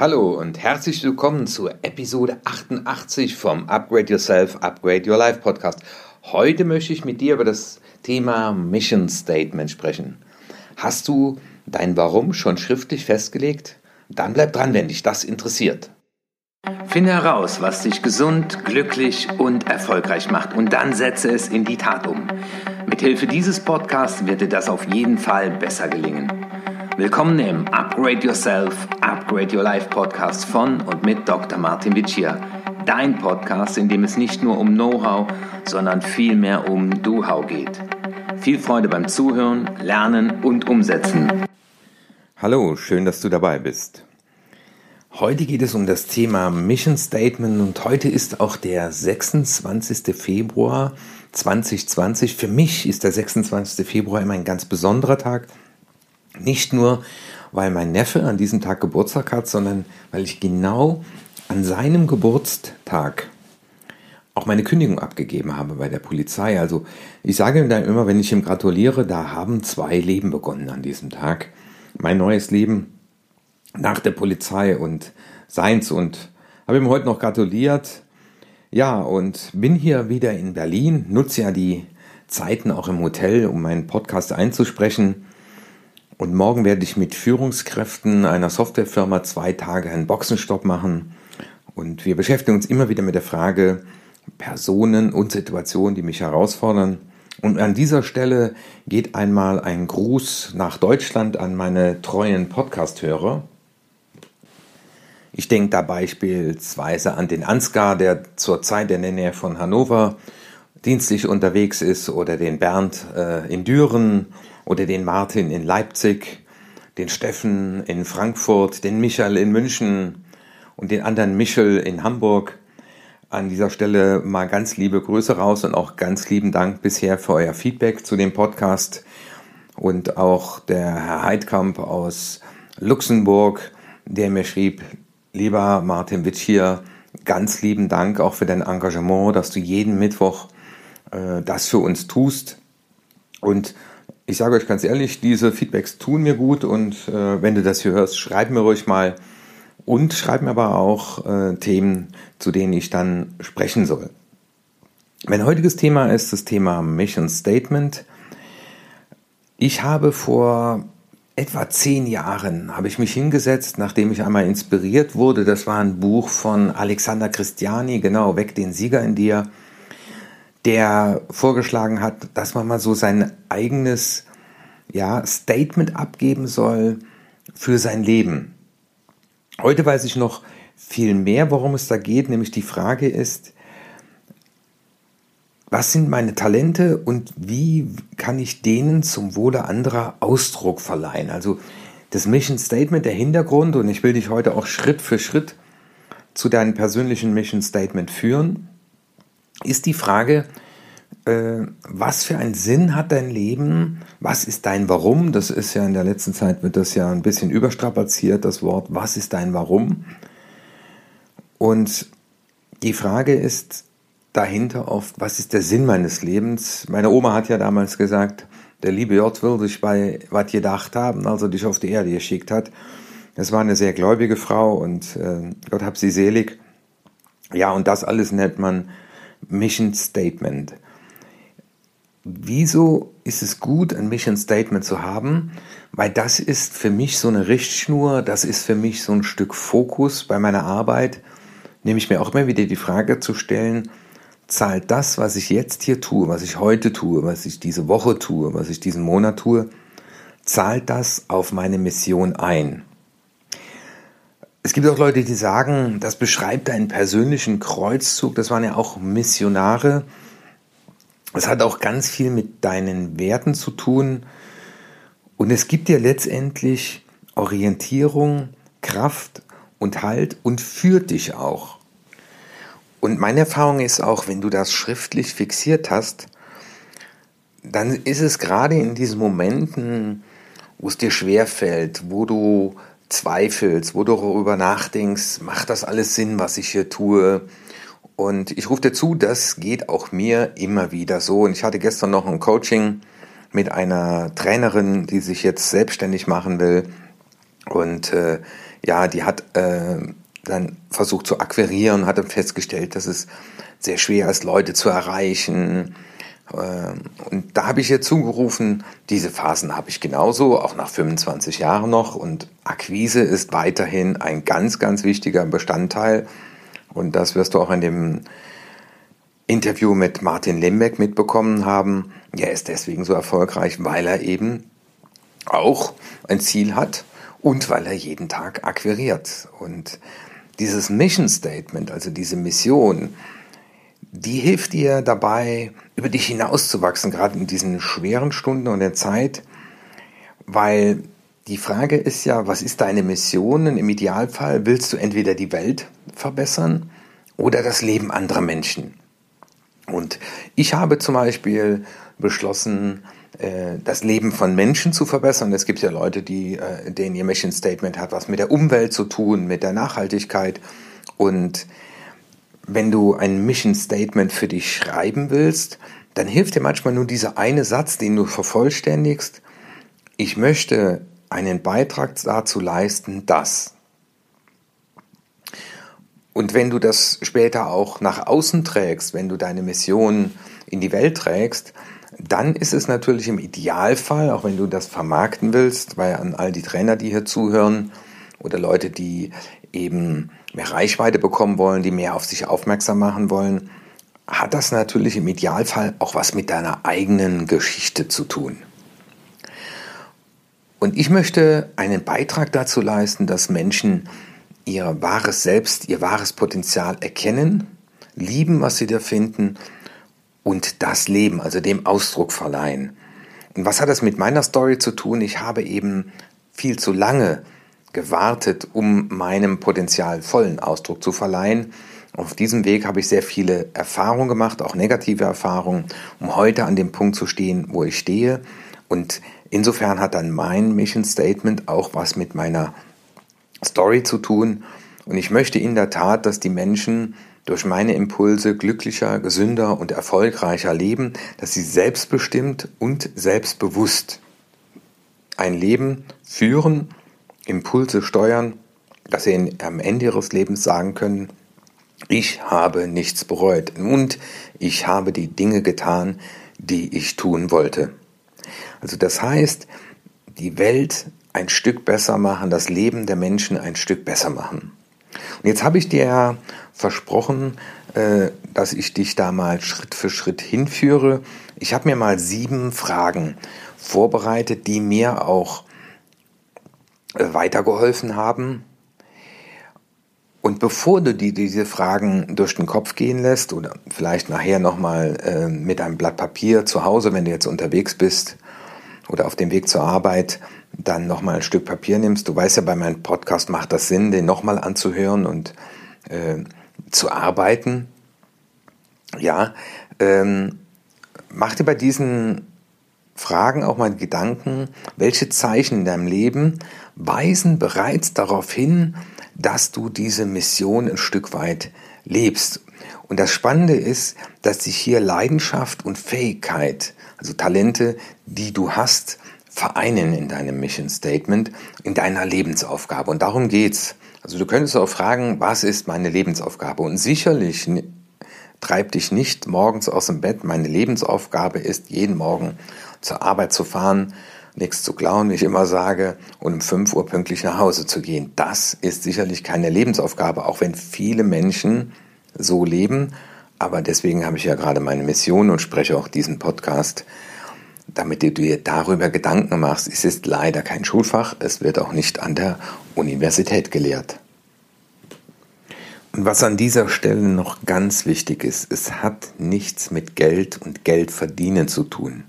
Hallo und herzlich willkommen zur Episode 88 vom Upgrade Yourself, Upgrade Your Life Podcast. Heute möchte ich mit dir über das Thema Mission Statement sprechen. Hast du dein Warum schon schriftlich festgelegt? Dann bleib dran, wenn dich das interessiert. Finde heraus, was dich gesund, glücklich und erfolgreich macht und dann setze es in die Tat um. Mithilfe dieses Podcasts wird dir das auf jeden Fall besser gelingen. Willkommen im Upgrade Yourself, Upgrade Your Life Podcast von und mit Dr. Martin Vicia. Dein Podcast, in dem es nicht nur um Know-how, sondern vielmehr um Do-How geht. Viel Freude beim Zuhören, Lernen und Umsetzen. Hallo, schön, dass du dabei bist. Heute geht es um das Thema Mission Statement und heute ist auch der 26. Februar 2020. Für mich ist der 26. Februar immer ein ganz besonderer Tag, nicht nur, weil mein Neffe an diesem Tag Geburtstag hat, sondern weil ich genau an seinem Geburtstag auch meine Kündigung abgegeben habe bei der Polizei. Also ich sage ihm dann immer, wenn ich ihm gratuliere, da haben zwei Leben begonnen an diesem Tag. Mein neues Leben nach der Polizei und seins und habe ihm heute noch gratuliert. Ja, und bin hier wieder in Berlin, nutze ja die Zeiten auch im Hotel, um meinen Podcast einzusprechen. Und morgen werde ich mit Führungskräften einer Softwarefirma zwei Tage einen Boxenstopp machen. Und wir beschäftigen uns immer wieder mit der Frage Personen und Situationen, die mich herausfordern. Und an dieser Stelle geht einmal ein Gruß nach Deutschland an meine treuen Podcast-Hörer. Ich denke da beispielsweise an den Ansgar, der zurzeit in der Nähe von Hannover dienstlich unterwegs ist, oder den Bernd äh, in Düren oder den Martin in Leipzig, den Steffen in Frankfurt, den Michael in München und den anderen Michel in Hamburg. An dieser Stelle mal ganz liebe Grüße raus und auch ganz lieben Dank bisher für euer Feedback zu dem Podcast. Und auch der Herr Heidkamp aus Luxemburg, der mir schrieb, lieber Martin Witsch hier, ganz lieben Dank auch für dein Engagement, dass du jeden Mittwoch äh, das für uns tust. Und ich sage euch ganz ehrlich, diese Feedbacks tun mir gut und äh, wenn du das hier hörst, schreib mir ruhig mal und schreib mir aber auch äh, Themen, zu denen ich dann sprechen soll. Mein heutiges Thema ist das Thema Mission Statement. Ich habe vor etwa zehn Jahren habe ich mich hingesetzt, nachdem ich einmal inspiriert wurde. Das war ein Buch von Alexander Christiani, genau, Weg den Sieger in dir der vorgeschlagen hat, dass man mal so sein eigenes ja, Statement abgeben soll für sein Leben. Heute weiß ich noch viel mehr, worum es da geht, nämlich die Frage ist, was sind meine Talente und wie kann ich denen zum Wohle anderer Ausdruck verleihen? Also das Mission Statement, der Hintergrund, und ich will dich heute auch Schritt für Schritt zu deinem persönlichen Mission Statement führen ist die Frage, äh, was für einen Sinn hat dein Leben? Was ist dein Warum? Das ist ja in der letzten Zeit wird das ja ein bisschen überstrapaziert, das Wort. Was ist dein Warum? Und die Frage ist dahinter oft, was ist der Sinn meines Lebens? Meine Oma hat ja damals gesagt, der liebe Gott will dich bei was gedacht haben, also dich auf die Erde geschickt hat. Es war eine sehr gläubige Frau und äh, Gott hab sie selig. Ja, und das alles nennt man Mission Statement. Wieso ist es gut, ein Mission Statement zu haben? Weil das ist für mich so eine Richtschnur, das ist für mich so ein Stück Fokus bei meiner Arbeit, nämlich mir auch immer wieder die Frage zu stellen, zahlt das, was ich jetzt hier tue, was ich heute tue, was ich diese Woche tue, was ich diesen Monat tue, zahlt das auf meine Mission ein? Es gibt auch Leute, die sagen, das beschreibt einen persönlichen Kreuzzug. Das waren ja auch Missionare. Es hat auch ganz viel mit deinen Werten zu tun. Und es gibt dir letztendlich Orientierung, Kraft und Halt und führt dich auch. Und meine Erfahrung ist auch, wenn du das schriftlich fixiert hast, dann ist es gerade in diesen Momenten, wo es dir schwerfällt, wo du zweifelst, wo du darüber nachdenkst, macht das alles Sinn, was ich hier tue? Und ich rufe dir zu, das geht auch mir immer wieder so. Und ich hatte gestern noch ein Coaching mit einer Trainerin, die sich jetzt selbstständig machen will. Und äh, ja, die hat äh, dann versucht zu akquirieren, hat dann festgestellt, dass es sehr schwer ist, Leute zu erreichen. Ähm, und da habe ich ihr zugerufen, diese Phasen habe ich genauso, auch nach 25 Jahren noch. Und Akquise ist weiterhin ein ganz, ganz wichtiger Bestandteil. Und das wirst du auch in dem Interview mit Martin Limbeck mitbekommen haben. Er ist deswegen so erfolgreich, weil er eben auch ein Ziel hat und weil er jeden Tag akquiriert. Und dieses Mission Statement, also diese Mission, die hilft dir dabei, über dich hinauszuwachsen, gerade in diesen schweren Stunden und der Zeit, weil die Frage ist ja, was ist deine Mission? Und Im Idealfall willst du entweder die Welt verbessern oder das Leben anderer Menschen. Und ich habe zum Beispiel beschlossen, äh, das Leben von Menschen zu verbessern. Es gibt ja Leute, die, äh, denen ihr Mission Statement hat was mit der Umwelt zu tun, mit der Nachhaltigkeit. Und wenn du ein Mission Statement für dich schreiben willst, dann hilft dir manchmal nur dieser eine Satz, den du vervollständigst. Ich möchte einen Beitrag dazu leisten, dass. Und wenn du das später auch nach außen trägst, wenn du deine Mission in die Welt trägst, dann ist es natürlich im Idealfall, auch wenn du das vermarkten willst, weil an all die Trainer, die hier zuhören oder Leute, die eben mehr Reichweite bekommen wollen, die mehr auf sich aufmerksam machen wollen, hat das natürlich im Idealfall auch was mit deiner eigenen Geschichte zu tun. Und ich möchte einen Beitrag dazu leisten, dass Menschen ihr wahres Selbst, ihr wahres Potenzial erkennen, lieben, was sie da finden und das Leben, also dem Ausdruck verleihen. Und was hat das mit meiner Story zu tun? Ich habe eben viel zu lange gewartet, um meinem Potenzial vollen Ausdruck zu verleihen. Auf diesem Weg habe ich sehr viele Erfahrungen gemacht, auch negative Erfahrungen, um heute an dem Punkt zu stehen, wo ich stehe. Und insofern hat dann mein Mission Statement auch was mit meiner Story zu tun. Und ich möchte in der Tat, dass die Menschen durch meine Impulse glücklicher, gesünder und erfolgreicher leben, dass sie selbstbestimmt und selbstbewusst ein Leben führen, Impulse steuern, dass sie am Ende ihres Lebens sagen können, ich habe nichts bereut und ich habe die Dinge getan, die ich tun wollte. Also das heißt, die Welt ein Stück besser machen, das Leben der Menschen ein Stück besser machen. Und jetzt habe ich dir ja versprochen, äh, dass ich dich da mal Schritt für Schritt hinführe. Ich habe mir mal sieben Fragen vorbereitet, die mir auch weitergeholfen haben. Und bevor du dir diese Fragen durch den Kopf gehen lässt oder vielleicht nachher nochmal äh, mit einem Blatt Papier zu Hause, wenn du jetzt unterwegs bist oder auf dem Weg zur Arbeit, dann nochmal ein Stück Papier nimmst. Du weißt ja, bei meinem Podcast macht das Sinn, den nochmal anzuhören und äh, zu arbeiten. Ja, ähm, mach dir bei diesen Fragen auch mal Gedanken, welche Zeichen in deinem Leben weisen bereits darauf hin, dass du diese Mission ein Stück weit lebst. Und das Spannende ist, dass sich hier Leidenschaft und Fähigkeit, also Talente, die du hast, vereinen in deinem Mission Statement, in deiner Lebensaufgabe. Und darum geht's. Also du könntest auch fragen, was ist meine Lebensaufgabe? Und sicherlich treibt dich nicht morgens aus dem Bett. Meine Lebensaufgabe ist, jeden Morgen zur Arbeit zu fahren, nichts zu klauen, wie ich immer sage, und um 5 Uhr pünktlich nach Hause zu gehen. Das ist sicherlich keine Lebensaufgabe, auch wenn viele Menschen so leben. Aber deswegen habe ich ja gerade meine Mission und spreche auch diesen Podcast damit du dir darüber Gedanken machst. Es ist leider kein Schulfach, es wird auch nicht an der Universität gelehrt. Und was an dieser Stelle noch ganz wichtig ist, es hat nichts mit Geld und Geld verdienen zu tun.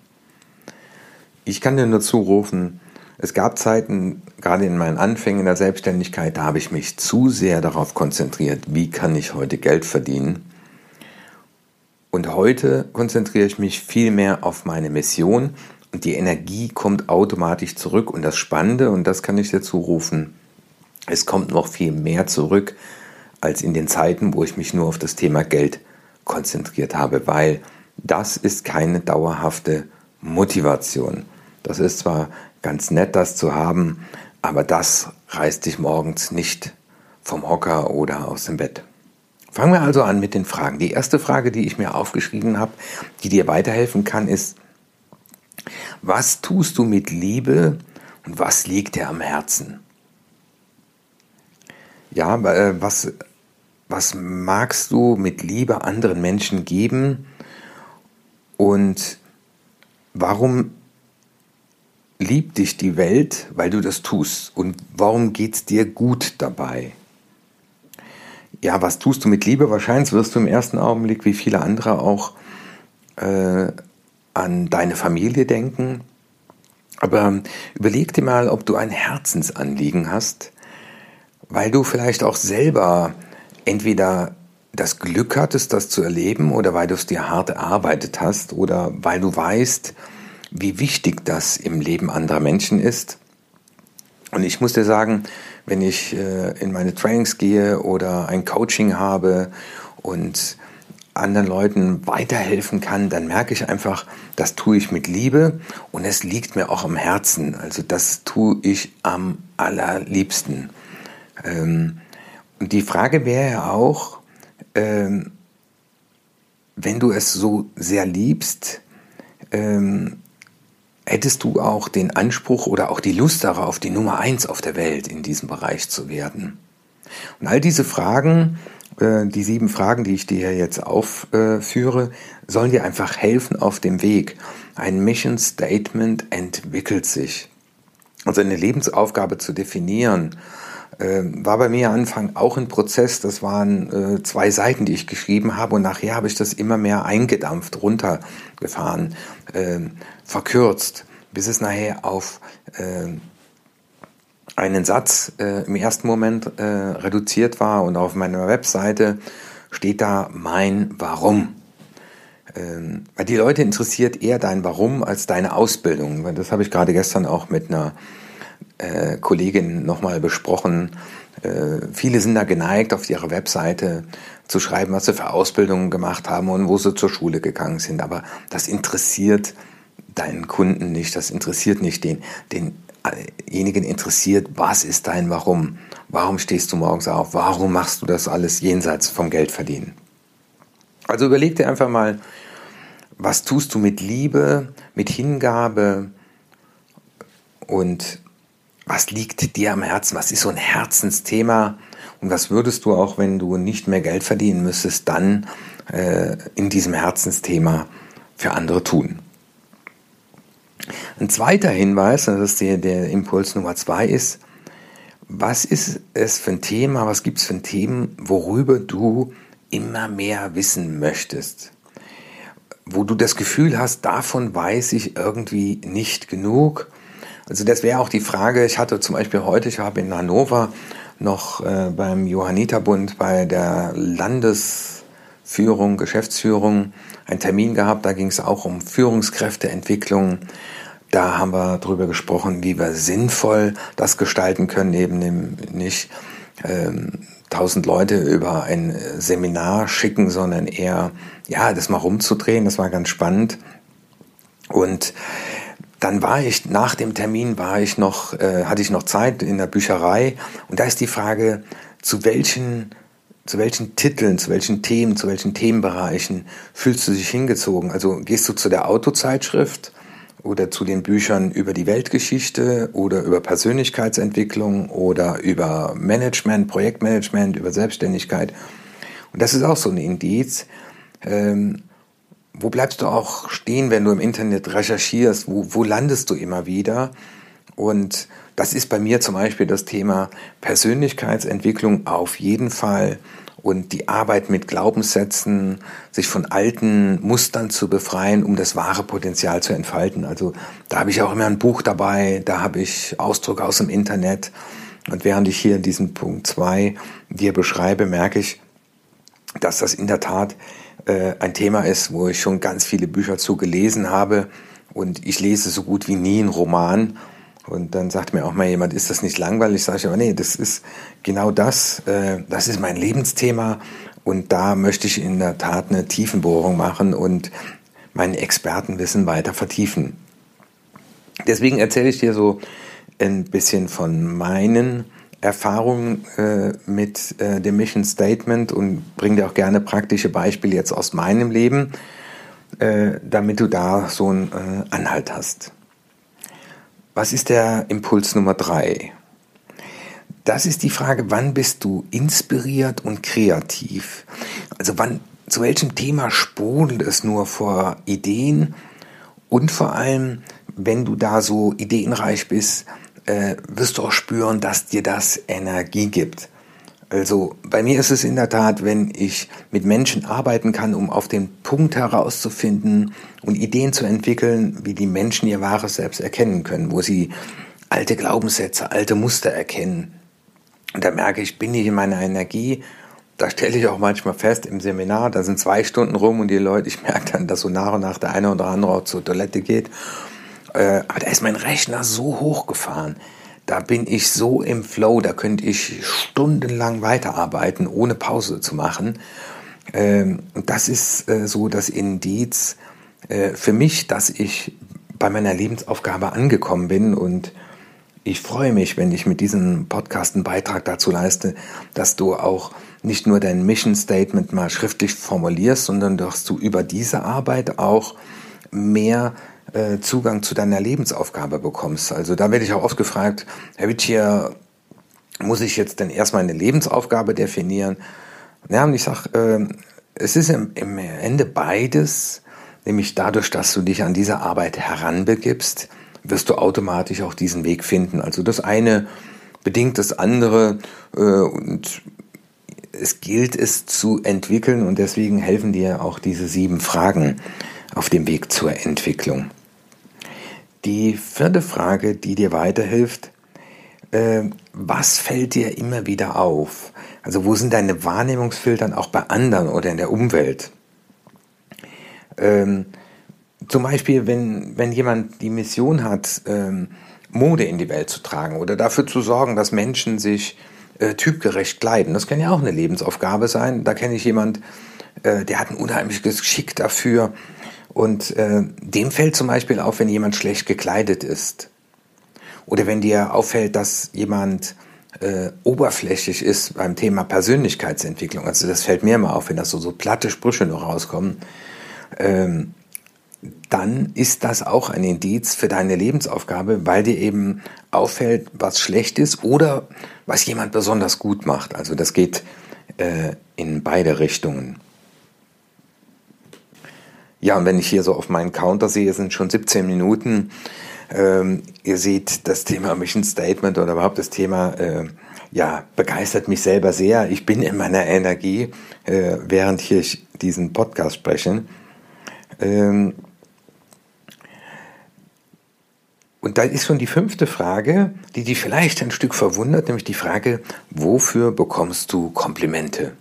Ich kann dir nur zurufen, es gab Zeiten, gerade in meinen Anfängen der Selbstständigkeit, da habe ich mich zu sehr darauf konzentriert, wie kann ich heute Geld verdienen und heute konzentriere ich mich viel mehr auf meine Mission und die Energie kommt automatisch zurück. Und das Spannende, und das kann ich dir zurufen, es kommt noch viel mehr zurück als in den Zeiten, wo ich mich nur auf das Thema Geld konzentriert habe, weil das ist keine dauerhafte Motivation. Das ist zwar ganz nett, das zu haben, aber das reißt dich morgens nicht vom Hocker oder aus dem Bett. Fangen wir also an mit den Fragen. Die erste Frage, die ich mir aufgeschrieben habe, die dir weiterhelfen kann, ist, was tust du mit Liebe und was liegt dir am Herzen? Ja, äh, was, was magst du mit Liebe anderen Menschen geben und warum liebt dich die Welt, weil du das tust und warum geht es dir gut dabei? Ja, was tust du mit Liebe? Wahrscheinlich wirst du im ersten Augenblick, wie viele andere auch, äh, an deine Familie denken. Aber überleg dir mal, ob du ein Herzensanliegen hast, weil du vielleicht auch selber entweder das Glück hattest, das zu erleben, oder weil du es dir hart erarbeitet hast, oder weil du weißt, wie wichtig das im Leben anderer Menschen ist. Und ich muss dir sagen, wenn ich äh, in meine Trainings gehe oder ein Coaching habe und anderen Leuten weiterhelfen kann, dann merke ich einfach, das tue ich mit Liebe und es liegt mir auch am Herzen. Also das tue ich am allerliebsten. Ähm, und die Frage wäre ja auch, ähm, wenn du es so sehr liebst, ähm, hättest du auch den Anspruch oder auch die Lust darauf, die Nummer eins auf der Welt in diesem Bereich zu werden? Und all diese Fragen äh, die sieben Fragen, die ich dir jetzt aufführe, sollen dir einfach helfen auf dem Weg. Ein Mission Statement entwickelt sich. Also eine Lebensaufgabe zu definieren, war bei mir Anfang auch ein Prozess. Das waren äh, zwei Seiten, die ich geschrieben habe und nachher habe ich das immer mehr eingedampft, runtergefahren, ähm, verkürzt, bis es nachher auf ähm, einen Satz äh, im ersten Moment äh, reduziert war und auf meiner Webseite steht da mein Warum. Ähm, weil die Leute interessiert eher dein Warum als deine Ausbildung. Das habe ich gerade gestern auch mit einer äh, Kollegin nochmal besprochen. Äh, viele sind da geneigt, auf ihrer Webseite zu schreiben, was sie für Ausbildungen gemacht haben und wo sie zur Schule gegangen sind. Aber das interessiert deinen Kunden nicht, das interessiert nicht den denjenigen interessiert, was ist dein Warum? Warum stehst du morgens auf? Warum machst du das alles jenseits vom Geldverdienen? Also überleg dir einfach mal, was tust du mit Liebe, mit Hingabe und was liegt dir am Herzen? Was ist so ein Herzensthema? Und was würdest du auch, wenn du nicht mehr Geld verdienen müsstest, dann äh, in diesem Herzensthema für andere tun? Ein zweiter Hinweis, das ist der, der Impuls Nummer zwei ist, was ist es für ein Thema, was gibt es für ein Themen, worüber du immer mehr wissen möchtest? Wo du das Gefühl hast, davon weiß ich irgendwie nicht genug. Also das wäre auch die Frage, ich hatte zum Beispiel heute, ich habe in Hannover noch äh, beim Johanniterbund bei der Landesführung, Geschäftsführung einen Termin gehabt, da ging es auch um Führungskräfteentwicklung. Da haben wir darüber gesprochen, wie wir sinnvoll das gestalten können, eben nicht ähm, tausend Leute über ein Seminar schicken, sondern eher, ja, das mal rumzudrehen. Das war ganz spannend. Und dann war ich nach dem Termin war ich noch äh, hatte ich noch Zeit in der Bücherei und da ist die Frage zu welchen zu welchen Titeln, zu welchen Themen, zu welchen Themenbereichen fühlst du dich hingezogen? Also gehst du zu der Autozeitschrift oder zu den Büchern über die Weltgeschichte oder über Persönlichkeitsentwicklung oder über Management, Projektmanagement, über Selbstständigkeit. Und das ist auch so ein Indiz. Ähm, wo bleibst du auch stehen, wenn du im Internet recherchierst? Wo, wo landest du immer wieder? Und das ist bei mir zum Beispiel das Thema Persönlichkeitsentwicklung auf jeden Fall und die Arbeit mit Glaubenssätzen, sich von alten Mustern zu befreien, um das wahre Potenzial zu entfalten. Also da habe ich auch immer ein Buch dabei, da habe ich Ausdruck aus dem Internet. Und während ich hier diesen Punkt zwei dir beschreibe, merke ich, dass das in der Tat äh, ein Thema ist, wo ich schon ganz viele Bücher zu gelesen habe. Und ich lese so gut wie nie einen Roman und dann sagt mir auch mal jemand, ist das nicht langweilig? Sage ich aber, nee, das ist genau das. Äh, das ist mein Lebensthema und da möchte ich in der Tat eine Tiefenbohrung machen und mein Expertenwissen weiter vertiefen. Deswegen erzähle ich dir so ein bisschen von meinen Erfahrung äh, mit äh, dem Mission Statement und bringe dir auch gerne praktische Beispiele jetzt aus meinem Leben, äh, damit du da so einen äh, Anhalt hast. Was ist der Impuls Nummer drei? Das ist die Frage, wann bist du inspiriert und kreativ? Also wann, zu welchem Thema sprudelt es nur vor Ideen? Und vor allem, wenn du da so ideenreich bist, äh, wirst du auch spüren, dass dir das Energie gibt. Also bei mir ist es in der Tat, wenn ich mit Menschen arbeiten kann, um auf den Punkt herauszufinden und Ideen zu entwickeln, wie die Menschen ihr wahres Selbst erkennen können, wo sie alte Glaubenssätze, alte Muster erkennen. Und da merke ich, bin ich in meiner Energie. Da stelle ich auch manchmal fest im Seminar, da sind zwei Stunden rum und die Leute, ich merke dann, dass so nach und nach der eine oder andere auch zur Toilette geht. Äh, aber da ist mein Rechner so hochgefahren da bin ich so im Flow, da könnte ich stundenlang weiterarbeiten, ohne Pause zu machen. Ähm, das ist äh, so das Indiz äh, für mich, dass ich bei meiner Lebensaufgabe angekommen bin und ich freue mich, wenn ich mit diesem Podcast einen Beitrag dazu leiste, dass du auch nicht nur dein Mission Statement mal schriftlich formulierst, sondern dass du über diese Arbeit auch mehr äh, Zugang zu deiner Lebensaufgabe bekommst. Also da werde ich auch oft gefragt, Herr Witschier, muss ich jetzt denn erstmal eine Lebensaufgabe definieren? Ja, und ich sage, äh, es ist im, im Ende beides, nämlich dadurch, dass du dich an diese Arbeit heranbegibst, wirst du automatisch auch diesen Weg finden. Also das eine bedingt das andere äh, und es gilt es zu entwickeln und deswegen helfen dir auch diese sieben Fragen auf dem Weg zur Entwicklung. Die vierte Frage, die dir weiterhilft, äh, was fällt dir immer wieder auf? Also wo sind deine Wahrnehmungsfiltern auch bei anderen oder in der Umwelt? Ähm, zum Beispiel, wenn, wenn jemand die Mission hat, ähm, Mode in die Welt zu tragen oder dafür zu sorgen, dass Menschen sich äh, typgerecht kleiden. Das kann ja auch eine Lebensaufgabe sein. Da kenne ich jemand, äh, der hat ein unheimliches Geschick dafür, und äh, dem fällt zum Beispiel auf, wenn jemand schlecht gekleidet ist. Oder wenn dir auffällt, dass jemand äh, oberflächlich ist beim Thema Persönlichkeitsentwicklung. Also das fällt mir immer auf, wenn das so, so platte Sprüche noch rauskommen. Ähm, dann ist das auch ein Indiz für deine Lebensaufgabe, weil dir eben auffällt, was schlecht ist oder was jemand besonders gut macht. Also das geht äh, in beide Richtungen. Ja, und wenn ich hier so auf meinen Counter sehe, sind schon 17 Minuten. Ähm, ihr seht, das Thema Mission Statement oder überhaupt das Thema, äh, ja, begeistert mich selber sehr. Ich bin in meiner Energie, äh, während hier ich diesen Podcast spreche. Ähm, und da ist schon die fünfte Frage, die dich vielleicht ein Stück verwundert, nämlich die Frage, wofür bekommst du Komplimente?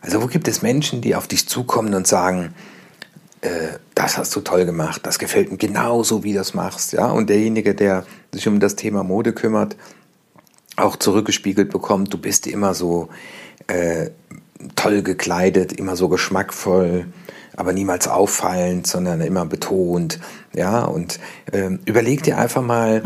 Also wo gibt es Menschen, die auf dich zukommen und sagen, äh, das hast du toll gemacht, das gefällt mir genauso, wie du das machst, ja. Und derjenige, der sich um das Thema Mode kümmert, auch zurückgespiegelt bekommt, du bist immer so äh, toll gekleidet, immer so geschmackvoll, aber niemals auffallend, sondern immer betont, ja. Und ähm, überleg dir einfach mal,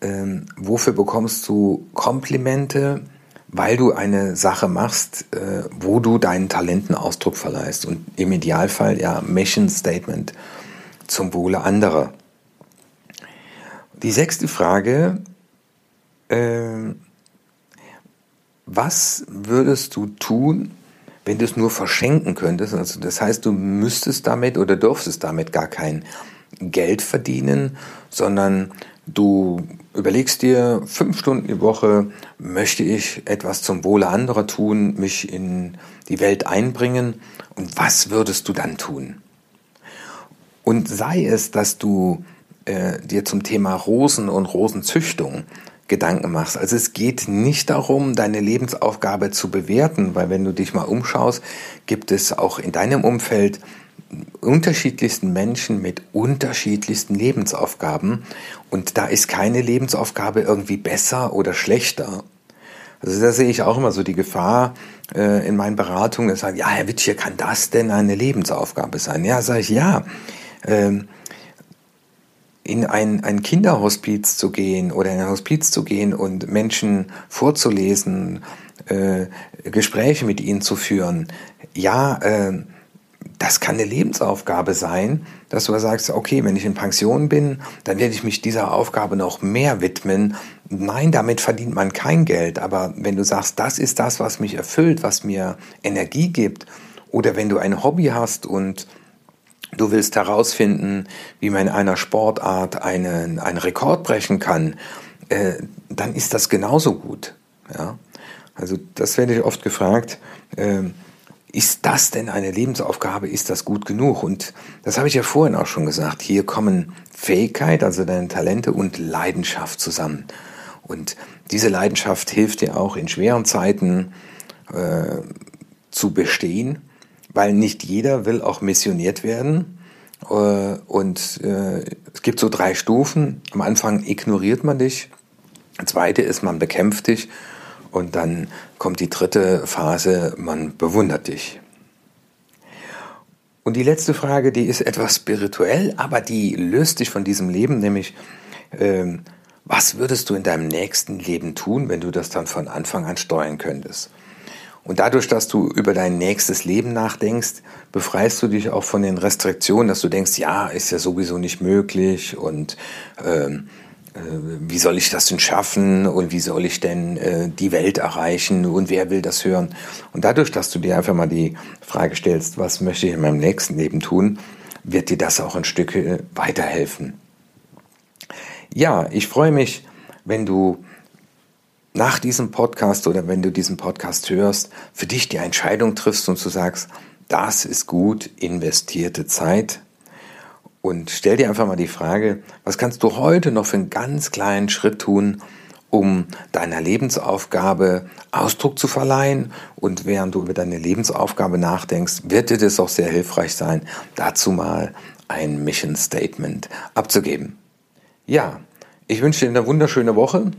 ähm, wofür bekommst du Komplimente? Weil du eine Sache machst, äh, wo du deinen Talenten Ausdruck verleihst und im Idealfall ja Mission Statement zum Wohle anderer. Die sechste Frage, äh, was würdest du tun, wenn du es nur verschenken könntest? Also das heißt, du müsstest damit oder dürftest damit gar kein Geld verdienen, sondern du überlegst dir, fünf Stunden die Woche möchte ich etwas zum Wohle anderer tun, mich in die Welt einbringen und was würdest du dann tun? Und sei es, dass du äh, dir zum Thema Rosen und Rosenzüchtung Gedanken machst. Also es geht nicht darum, deine Lebensaufgabe zu bewerten, weil wenn du dich mal umschaust, gibt es auch in deinem Umfeld unterschiedlichsten Menschen mit unterschiedlichsten Lebensaufgaben und da ist keine Lebensaufgabe irgendwie besser oder schlechter. Also da sehe ich auch immer so die Gefahr äh, in meinen Beratungen, dass sagen, ja, Herr Witsch, kann das denn eine Lebensaufgabe sein? Ja, sage ich, ja. Ähm, in ein, ein Kinderhospiz zu gehen oder in ein Hospiz zu gehen und Menschen vorzulesen, äh, Gespräche mit ihnen zu führen. Ja, äh, das kann eine Lebensaufgabe sein, dass du sagst, okay, wenn ich in Pension bin, dann werde ich mich dieser Aufgabe noch mehr widmen. Nein, damit verdient man kein Geld, aber wenn du sagst, das ist das, was mich erfüllt, was mir Energie gibt, oder wenn du ein Hobby hast und du willst herausfinden, wie man in einer Sportart einen, einen Rekord brechen kann, äh, dann ist das genauso gut. Ja? Also das werde ich oft gefragt. Äh, ist das denn eine Lebensaufgabe? Ist das gut genug? Und das habe ich ja vorhin auch schon gesagt. Hier kommen Fähigkeit, also deine Talente und Leidenschaft zusammen. Und diese Leidenschaft hilft dir auch in schweren Zeiten äh, zu bestehen, weil nicht jeder will auch missioniert werden. Äh, und äh, es gibt so drei Stufen. Am Anfang ignoriert man dich. Zweite ist, man bekämpft dich. Und dann kommt die dritte Phase, man bewundert dich. Und die letzte Frage, die ist etwas spirituell, aber die löst dich von diesem Leben, nämlich, ähm, was würdest du in deinem nächsten Leben tun, wenn du das dann von Anfang an steuern könntest? Und dadurch, dass du über dein nächstes Leben nachdenkst, befreist du dich auch von den Restriktionen, dass du denkst, ja, ist ja sowieso nicht möglich und ähm, äh, wie soll ich das denn schaffen und wie soll ich denn äh, die Welt erreichen und wer will das hören? Und dadurch, dass du dir einfach mal die Frage stellst, was möchte ich in meinem nächsten Leben tun, wird dir das auch ein Stück äh, weiterhelfen. Ja, ich freue mich, wenn du nach diesem Podcast oder wenn du diesen Podcast hörst, für dich die Entscheidung triffst und du sagst, das ist gut investierte Zeit, und stell dir einfach mal die Frage, was kannst du heute noch für einen ganz kleinen Schritt tun, um deiner Lebensaufgabe Ausdruck zu verleihen. Und während du über deine Lebensaufgabe nachdenkst, wird dir das auch sehr hilfreich sein, dazu mal ein Mission Statement abzugeben. Ja, ich wünsche dir eine wunderschöne Woche,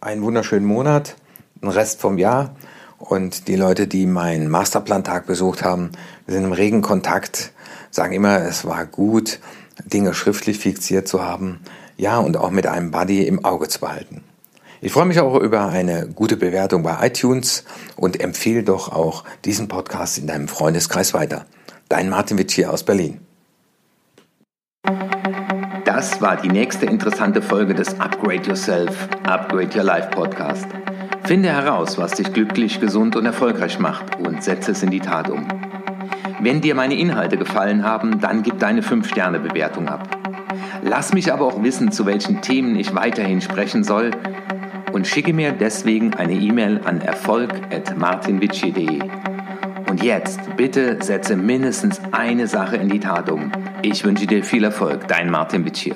einen wunderschönen Monat, einen Rest vom Jahr. Und die Leute, die meinen Masterplan-Tag besucht haben, wir sind im regen Kontakt, sagen immer, es war gut. Dinge schriftlich fixiert zu haben, ja, und auch mit einem Buddy im Auge zu behalten. Ich freue mich auch über eine gute Bewertung bei iTunes und empfehle doch auch diesen Podcast in deinem Freundeskreis weiter. Dein Martin Witsch hier aus Berlin. Das war die nächste interessante Folge des Upgrade Yourself, Upgrade Your Life Podcast. Finde heraus, was dich glücklich, gesund und erfolgreich macht und setze es in die Tat um. Wenn dir meine Inhalte gefallen haben, dann gib deine 5-Sterne-Bewertung ab. Lass mich aber auch wissen, zu welchen Themen ich weiterhin sprechen soll und schicke mir deswegen eine E-Mail an erfolg.martinvici.de. Und jetzt bitte setze mindestens eine Sache in die Tat um. Ich wünsche dir viel Erfolg, dein Martin Vici.